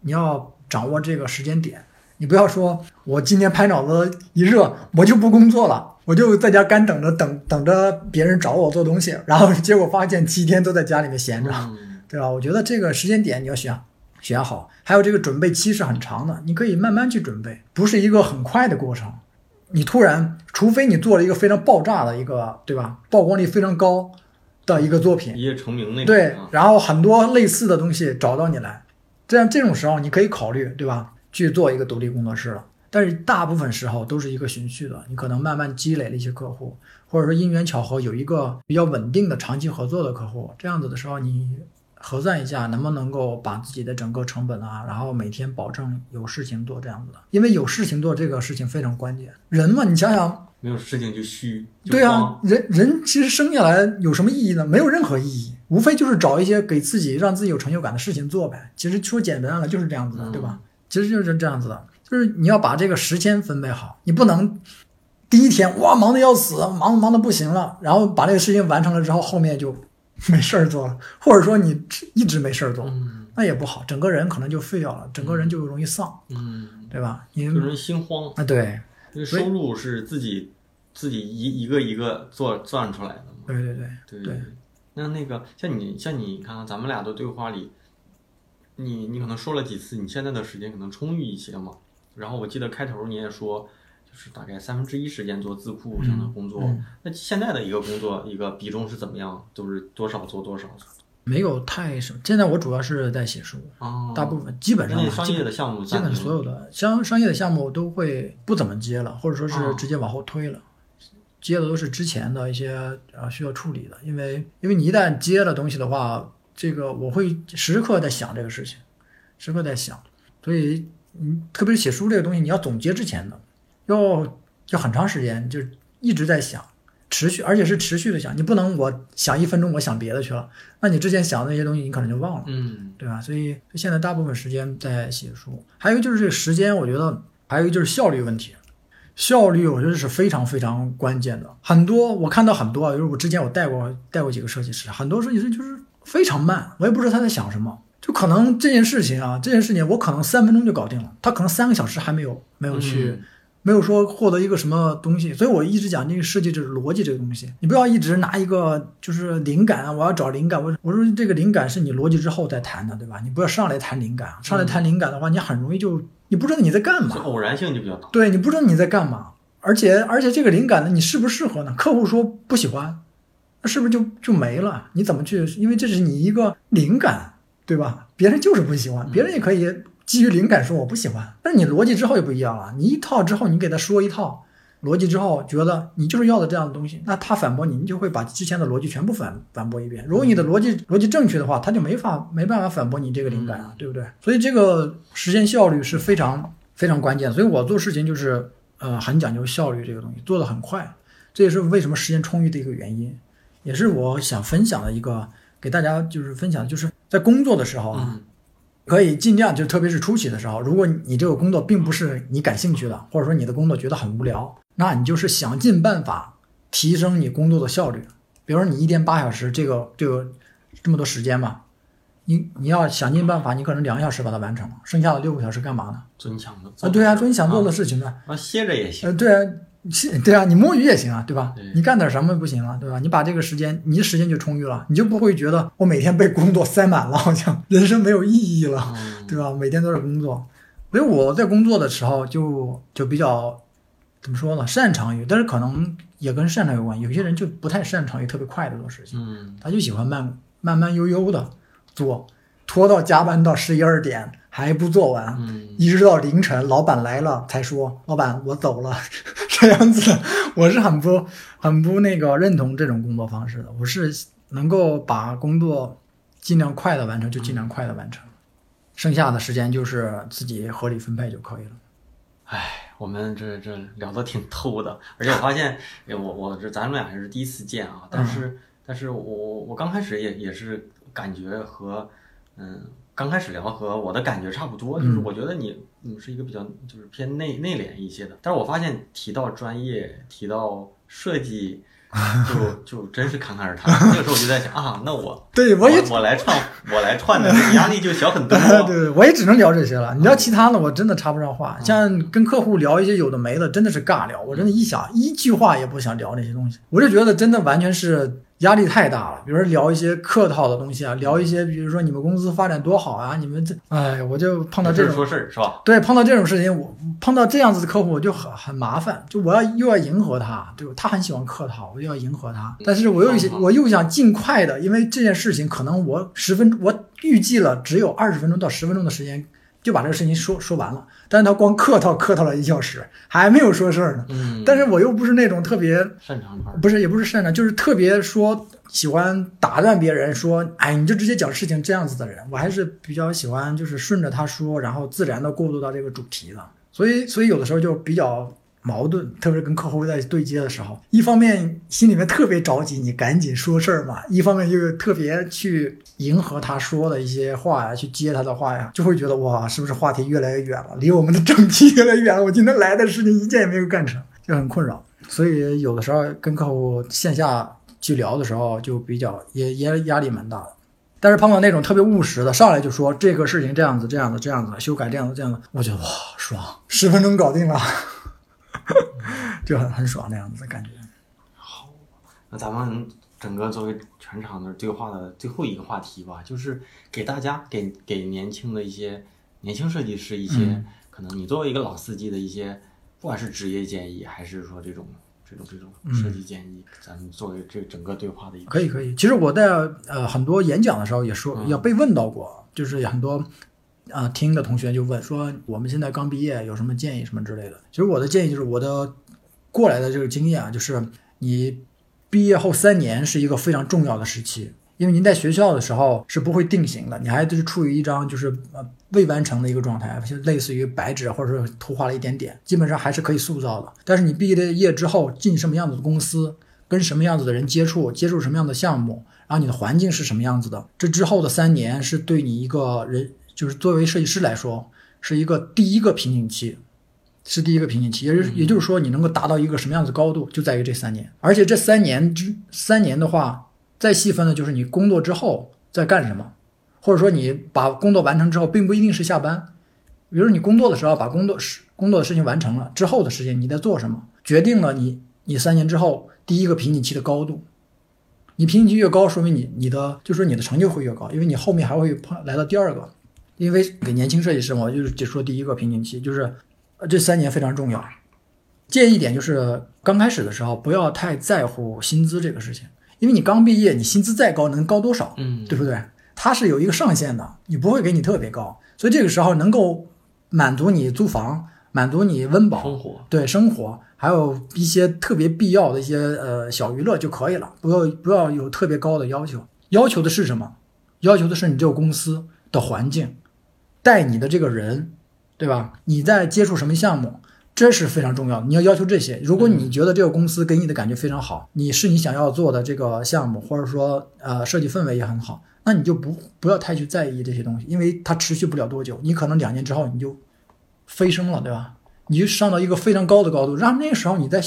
你要掌握这个时间点，你不要说我今天拍脑子一热，我就不工作了，我就在家干等着等等着别人找我做东西，然后 <laughs> 结果发现七天都在家里面闲着，嗯对吧？我觉得这个时间点你要选选好，还有这个准备期是很长的，你可以慢慢去准备，不是一个很快的过程。你突然，除非你做了一个非常爆炸的一个，对吧？曝光率非常高的一个作品，一夜成名那种。对啊，然后很多类似的东西找到你来，这样这种时候你可以考虑，对吧？去做一个独立工作室了。但是大部分时候都是一个循序的，你可能慢慢积累了一些客户，或者说因缘巧合有一个比较稳定的长期合作的客户，这样子的时候，你核算一下能不能够把自己的整个成本啊，然后每天保证有事情做这样子的，因为有事情做这个事情非常关键。人嘛，你想想，没有事情就虚。就对啊，，人人其实生下来有什么意义呢？没有任何意义，无非就是找一些给自己让自己有成就感的事情做呗。其实说简单了就是这样子的，嗯对吧？其实就是这样子的，就是你要把这个时间分配好，你不能第一天哇忙的要死，忙忙的不行了，然后把这个事情完成了之后，后面就没事儿做了，<laughs> 或者说你一直没事儿做，嗯那也不好，整个人可能就废掉了，整个人就容易丧，嗯，对吧？你就容易心慌，啊对因为收入是自己自己一一个一个做算出来的嘛。对对对对对。那那个像你像你看看，咱们俩的对话里，你你可能说了几次，你现在的时间可能充裕一些嘛。然后我记得开头你也说，就是大概三分之一时间做字库上的工作。嗯那现在的一个工作一个比重是怎么样？都是多少做多少？没有太什么。现在我主要是在写书，啊，大部分基本上商业的项目基本占所有的商商业的项目都会不怎么接了，或者说是哦直接往后推了。接的都是之前的一些啊需要处理的，因为因为你一旦接了东西的话，这个我会时刻在想这个事情，时刻在想，所以嗯，特别是写书这个东西，你要总结之前的，要要很长时间，就一直在想，持续而且是持续的想，你不能我想一分钟我想别的去了，那你之前想的那些东西你可能就忘了。嗯对吧？所以现在大部分时间在写书，还有就是这个时间，我觉得还有一个就是效率问题。效率我觉得是非常非常关键的。很多我看到很多啊，就是我之前我带过带过几个设计师，很多设计师就是非常慢，我也不知道他在想什么。就可能这件事情啊，这件事情我可能三分钟就搞定了，他可能三个小时还没有没有去、嗯没有说获得一个什么东西，所以我一直讲这个设计就是逻辑这个东西，你不要一直拿一个就是灵感啊，我要找灵感，我我说这个灵感是你逻辑之后再谈的，对吧？你不要上来谈灵感，上来谈灵感的话，你很容易就你不知道你在干嘛，偶然性就比较大。对你不知道你在干嘛，而且而且这个灵感呢，你适不适合呢？客户说不喜欢，那是不是就就没了？你怎么去？因为这是你一个灵感，对吧？别人就是不喜欢，别人也可以基于灵感说我不喜欢，但是你逻辑之后就不一样了。你一套之后，你给他说一套逻辑之后，觉得你就是要的这样的东西，那他反驳你，你就会把之前的逻辑全部反反驳一遍。如果你的逻辑逻辑正确的话，他就没法没办法反驳你这个灵感啊，对不对？所以这个时间效率是非常非常关键。所以我做事情就是呃很讲究效率这个东西，做的很快，这也是为什么时间充裕的一个原因，也是我想分享的一个给大家就是分享的，就是在工作的时候啊。嗯可以尽量，就特别是初期的时候，如果你这个工作并不是你感兴趣的，或者说你的工作觉得很无聊，那你就是想尽办法提升你工作的效率。比如说你一天八小时，这个这个这么多时间吧，你你要想尽办法，你可能两个小时把它完成了，剩下的六个小时干嘛呢？做你想的啊，对啊，做你想做的事情呢。啊，歇着也行。呃，对啊，是对啊，你摸鱼也行啊，对吧对？你干点什么不行啊，对吧？你把这个时间，你的时间就充裕了，你就不会觉得我每天被工作塞满了，好像 <laughs> 人生没有意义了。嗯对吧？每天都是工作，所以我在工作的时候就就比较怎么说呢？擅长于，但是可能也跟擅长有关。有些人就不太擅长于特别快的做事情，嗯他就喜欢慢慢慢悠悠的做，拖到加班到十一二点还不做完，嗯一直到凌晨，老板来了才说：“老板，我走了。<laughs> ”这样子，我是很不很不那个认同这种工作方式的。我是能够把工作尽量快的完成，就尽量快的完成，剩下的时间就是自己合理分配就可以了。唉，我们这这聊的挺透的，而且我发现，哎我我这咱们俩也是第一次见啊，但是、但是我我刚开始也也是感觉和嗯刚开始聊和我的感觉差不多，就是嗯我觉得你你是一个比较就是偏内内敛一些的，但是我发现提到专业提到设计。<laughs> 就就真是侃侃而谈，那个时候我就在想啊，那我 <laughs> 对，我也我来串我来串的，压力就小很多。<laughs> 对对，我也只能聊这些了。你聊其他的，我真的插不上话。像跟客户聊一些有的没的，真的是尬聊。我真的一想一句话也不想聊那些东西，我就觉得真的完全是压力太大了。比如说聊一些客套的东西啊，聊一些比如说你们公司发展多好啊，你们这，哎，我就碰到这种说事儿是吧？对，碰到这种事情，我碰到这样子的客户，我就很很麻烦，就我要又要迎合他，对吧？他很喜欢客套，我就要迎合他，但是我又想我又想尽快的，因为这件事情可能我十分，我预计了只有二十分钟到十分钟的时间就把这个事情说说完了，但是他光客套客套了一小时，还没有说事儿呢。嗯，但是我又不是那种特别擅长。不是，也不是擅长，就是特别说喜欢打断别人，说，哎，你就直接讲事情这样子的人，我还是比较喜欢就是顺着他说，然后自然的过渡到这个主题的。所以，所以有的时候就比较矛盾，特别是跟客户在对接的时候，一方面心里面特别着急，你赶紧说事儿嘛；一方面又特别去迎合他说的一些话呀，去接他的话呀，就会觉得哇，是不是话题越来越远了，离我们的正题越来越远了？我今天来的事情一件也没有干成，就很困扰。所以有的时候跟客户线下去聊的时候，就比较也也压力蛮大的。但是碰到那种特别务实的，上来就说这个事情这样子、这样子、这样子，修改这样子、这样子，我觉得哇爽，十分钟搞定了，<laughs> 就很很爽那样子的感觉。好那咱们整个作为全场的对话的最后一个话题吧，就是给大家给给年轻的一些年轻设计师一些、嗯可能你作为一个老司机的一些，不管是职业建议还是说这种这种这种嗯设计建议，咱们作为这整个对话的一个可以可以。其实我在呃很多演讲的时候也说，嗯要被问到过，就是很多啊、啊听的同学就问说，我们现在刚毕业有什么建议什么之类的。其实我的建议就是我的过来的这个经验啊，就是你毕业后三年是一个非常重要的时期。因为您在学校的时候是不会定型的，你还就是处于一张就是呃未完成的一个状态，就类似于白纸或者是涂画了一点点，基本上还是可以塑造的。但是你毕业业之后进什么样子的公司，跟什么样子的人接触，接触什么样的项目，然后你的环境是什么样子的，这之后的三年是对你一个人，就是作为设计师来说，是一个第一个瓶颈期，是第一个瓶颈期，也就是也就是说，你能够达到一个什么样子高度，就在于这三年。而且这三年之三年的话，再细分的就是你工作之后在干什么，或者说你把工作完成之后，并不一定是下班。比如你工作的时候把工作事工作的事情完成了之后的时间你在做什么，决定了你你三年之后第一个瓶颈期的高度。你瓶颈期越高，说明你你的就说你的成就会越高，因为你后面还会碰来到第二个。因为给年轻设计师嘛，我就是只说第一个瓶颈期，就是呃这三年非常重要。建议一点就是刚开始的时候不要太在乎薪资这个事情，因为你刚毕业，你薪资再高能高多少？嗯对不对？它是有一个上限的，你不会给你特别高，所以这个时候能够满足你租房、满足你温饱、生活，对生活，还有一些特别必要的一些呃小娱乐就可以了，不要不要有特别高的要求。要求的是什么？要求的是你这个公司的环境，带你的这个人，对吧？你在接触什么项目，这是非常重要的。你要要求这些。如果你觉得这个公司给你的感觉非常好，你是你想要做的这个项目，或者说呃设计氛围也很好，那你就不不要太去在意这些东西，因为它持续不了多久，你可能两年之后你就飞升了，对吧？你就上到一个非常高的高度，让那个时候你在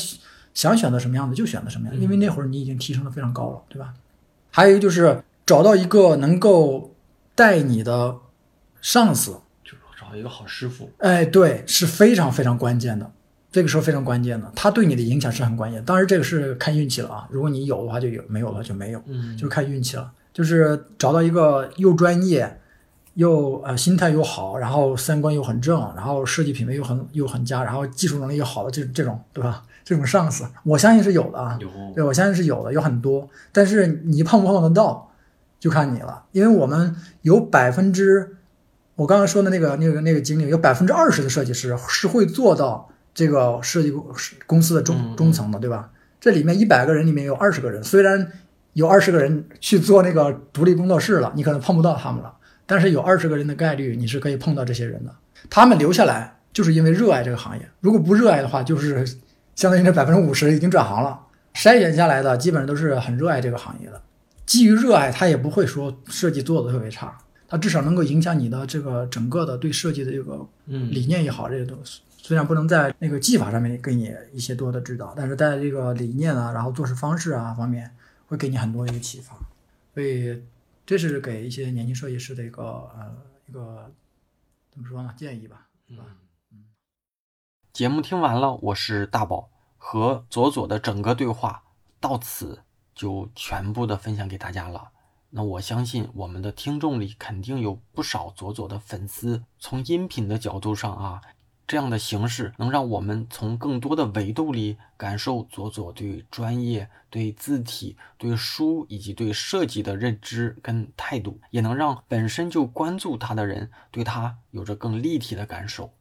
想选择什么样子就选择什么样，因为那会儿你已经提升的非常高了，对吧？还有一个就是找到一个能够带你的上司，就是找一个好师傅，哎，对，是非常非常关键的，这个时候非常关键的，他对你的影响是很关键。当然，这个是看运气了啊，如果你有的话就有，没有的话就没有，嗯就看运气了。就是找到一个又专业，又呃心态又好，然后三观又很正，然后设计品味又很又很佳，然后技术能力又好的这这种，对吧？这种上司，我相信是有的啊。有对，我相信是有的，有很多，但是你碰不碰得到，就看你了。因为我们有百分之，我刚刚说的那个那个那个经历，有百分之二十的设计师是会做到这个设计公公司的中嗯中层的，对吧？这里面一百个人里面有二十个人，虽然有二十个人去做那个独立工作室了，你可能碰不到他们了，但是有二十个人的概率你是可以碰到这些人的。他们留下来就是因为热爱这个行业，如果不热爱的话，就是相当于这百分之五十已经转行了。筛选下来的基本上都是很热爱这个行业的，基于热爱，他也不会说设计做的特别差，他至少能够影响你的这个整个的对设计的这个嗯理念也好，这些东西虽然不能在那个技法上面给你一些多的指导，但是在这个理念啊，然后做事方式啊方面会给你很多一个启发，所以这是给一些年轻设计师的一个呃一个怎么说呢建议吧。是吧？嗯节目听完了，我是大宝，和左左的整个对话到此就全部的分享给大家了。那我相信我们的听众里肯定有不少左左的粉丝。从音频的角度上啊，这样的形式能让我们从更多的维度里感受左左对专业、对字体、对书以及对设计的认知跟态度，也能让本身就关注他的人对他有着更立体的感受。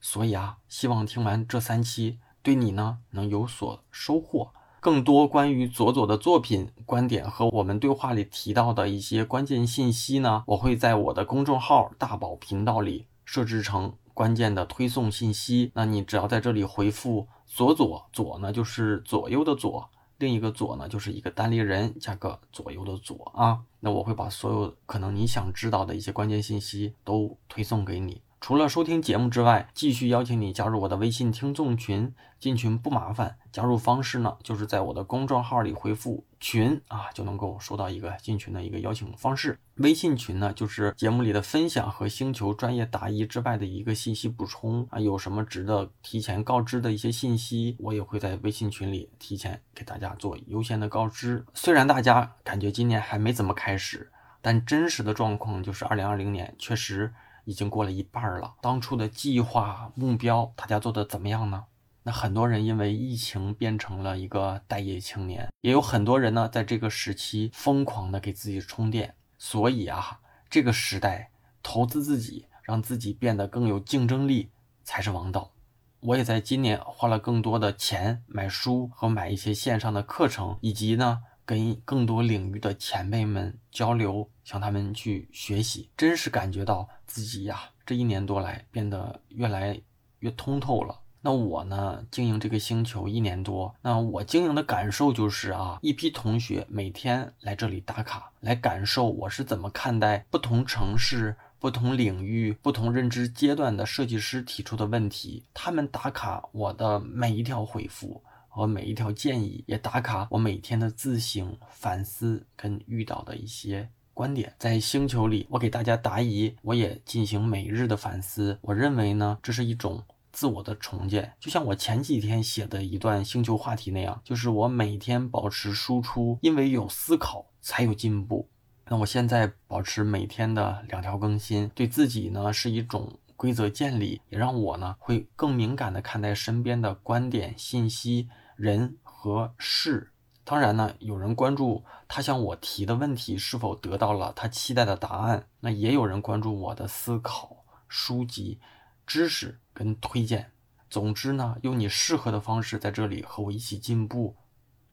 所以啊，希望听完这三期，对你呢能有所收获。更多关于佐佐的作品、观点和我们对话里提到的一些关键信息呢，我会在我的公众号“大宝频道”里设置成关键的推送信息。那你只要在这里回复“佐佐”，左呢就是左右的左，另一个左呢就是一个单立人加个左右的左啊。那我会把所有可能你想知道的一些关键信息都推送给你。除了收听节目之外，继续邀请你加入我的微信听众群。进群不麻烦，加入方式呢，就是在我的公众号里回复“群”啊，就能够收到一个进群的一个邀请方式。微信群呢，就是节目里的分享和星球专业答疑之外的一个信息补充啊。有什么值得提前告知的一些信息，我也会在微信群里提前给大家做优先的告知。虽然大家感觉今年还没怎么开始，但真实的状况就是二零二零年确实。已经过了一半了，当初的计划目标，大家做的怎么样呢？那很多人因为疫情变成了一个待业青年，也有很多人呢，在这个时期疯狂的给自己充电。所以啊，这个时代投资自己，让自己变得更有竞争力才是王道。我也在今年花了更多的钱买书和买一些线上的课程，以及呢。跟更多领域的前辈们交流，向他们去学习，真是感觉到自己呀，这一年多来变得越来越通透了。那我呢，经营这个星球一年多，那我经营的感受就是啊，一批同学每天来这里打卡，来感受我是怎么看待不同城市、不同领域、不同认知阶段的设计师提出的问题，他们打卡我的每一条回复。和每一条建议也打卡，我每天的自省、反思跟遇到的一些观点，在星球里，我给大家答疑，我也进行每日的反思。我认为呢，这是一种自我的重建，就像我前几天写的一段星球话题那样，就是我每天保持输出，因为有思考才有进步。那我现在保持每天的两条更新，对自己呢是一种。规则建立也让我呢会更敏感的看待身边的观点、信息、人和事。当然呢，有人关注他向我提的问题是否得到了他期待的答案，那也有人关注我的思考、书籍、知识跟推荐。总之呢，用你适合的方式在这里和我一起进步，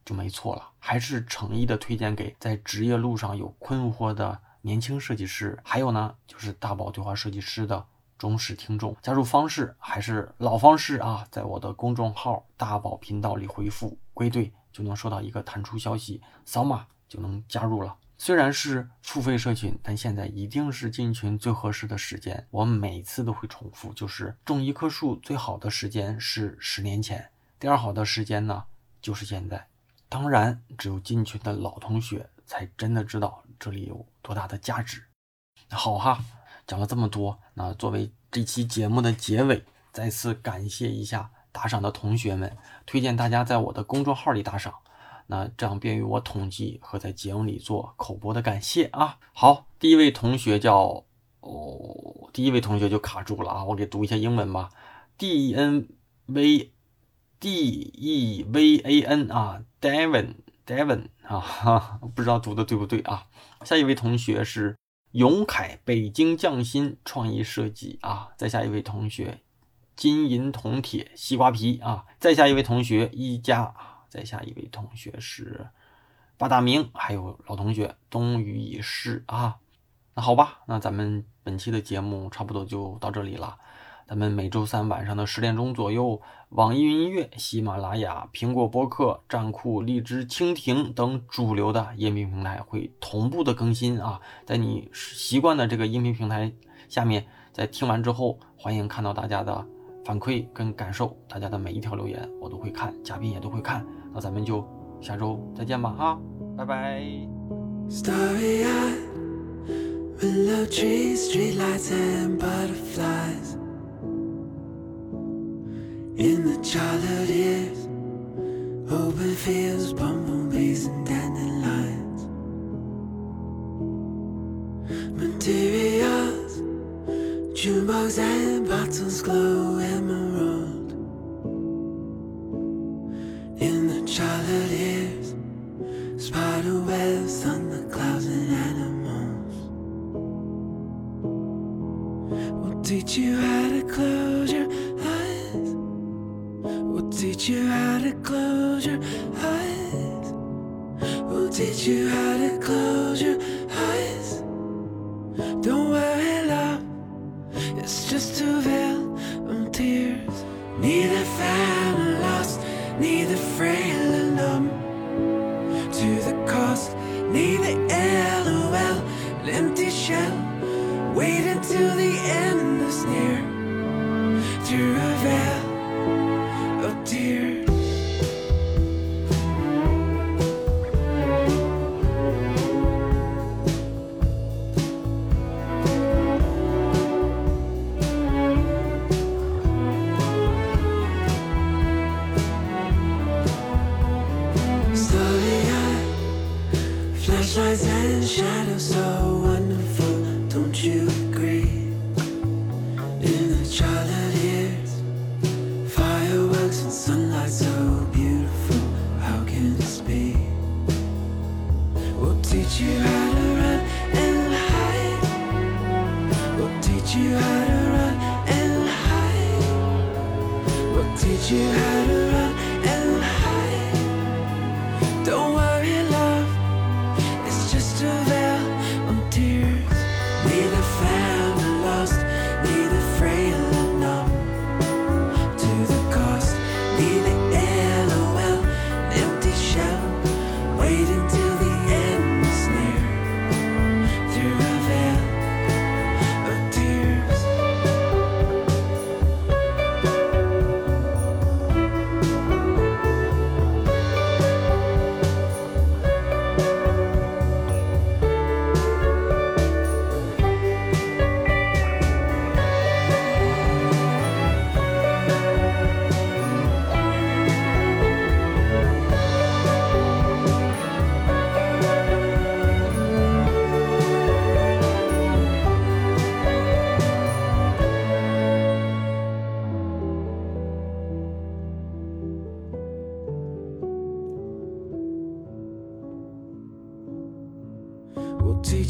就没错了。还是诚意的推荐给在职业路上有困惑的年轻设计师，还有呢，就是大宝对话设计师的。忠实听众，加入方式还是老方式啊，在我的公众号大宝频道里回复“归队”，就能收到一个弹出消息，扫码就能加入了。虽然是付费社群，但现在一定是进群最合适的时间。我每次都会重复，就是种一棵树最好的时间是十年前，第二好的时间呢就是现在。当然，只有进群的老同学才真的知道这里有多大的价值。好哈。讲了这么多，那作为这期节目的结尾，再次感谢一下打赏的同学们，推荐大家在我的公众号里打赏，那这样便于我统计和在节目里做口播的感谢啊。好，第一位同学叫哦，第一位同学就卡住了啊，我给读一下英文吧，D N V D E V A N 啊，Devon Devon 啊，<laughs> 不知道读的对不对啊。下一位同学是。永凯，北京匠心创意设计啊！再下一位同学，金银铜铁西瓜皮啊！再下一位同学，一家啊！再下一位同学是八大名，还有老同学冬雨已逝啊！那好吧，那咱们本期的节目差不多就到这里了。咱们每周三晚上的十点钟左右，网易云音乐、喜马拉雅、苹果播客、站酷、荔枝、蜻蜓等主流的音频平台会同步的更新啊。在你习惯的这个音频平台下面，在听完之后，欢迎看到大家的反馈跟感受，大家的每一条留言我都会看，嘉宾也都会看。那咱们就下周再见吧，哈，拜拜。In the childhood years, open fields, bumblebees, and dandelions. Materials, jukebox and bottles glow emerald. To close your eyes. We'll teach you how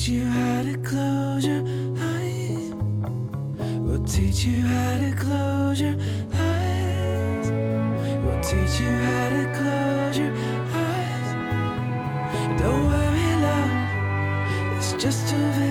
teach you how to close your eyes. We'll teach you how to close your eyes. We'll teach you how to close your eyes. Don't worry, love, it's just a